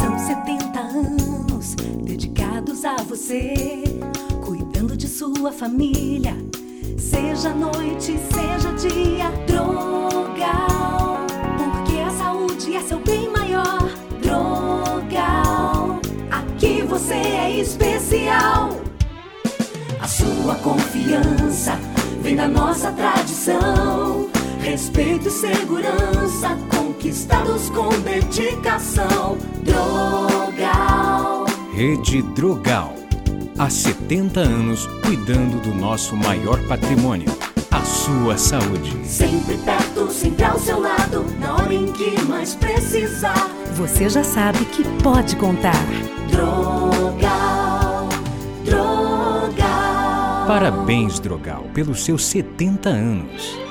São 70 anos dedicados a você, cuidando de sua família, seja noite, seja dia. Drogal, porque a saúde é seu bem maior. Drogal, aqui você é especial. A sua confiança vem da nossa tradição. Respeito e segurança conquistados com dedicação. Drogal. Rede Drogal. Há 70 anos cuidando do nosso maior patrimônio, a sua saúde. Sempre perto, sempre ao seu lado, na hora em que mais precisar. Você já sabe que pode contar. Drogal. Drogal. Parabéns, Drogal, pelos seus 70 anos.